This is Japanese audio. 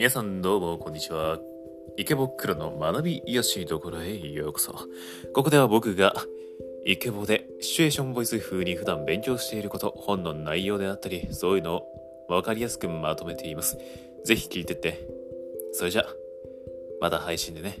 皆さんどうもこんにちは。池袋の学び癒しどころへようこそ。ここでは僕がイケボでシチュエーションボイス風に普段勉強していること、本の内容であったり、そういうのをわかりやすくまとめています。ぜひ聞いてって。それじゃ、また配信でね。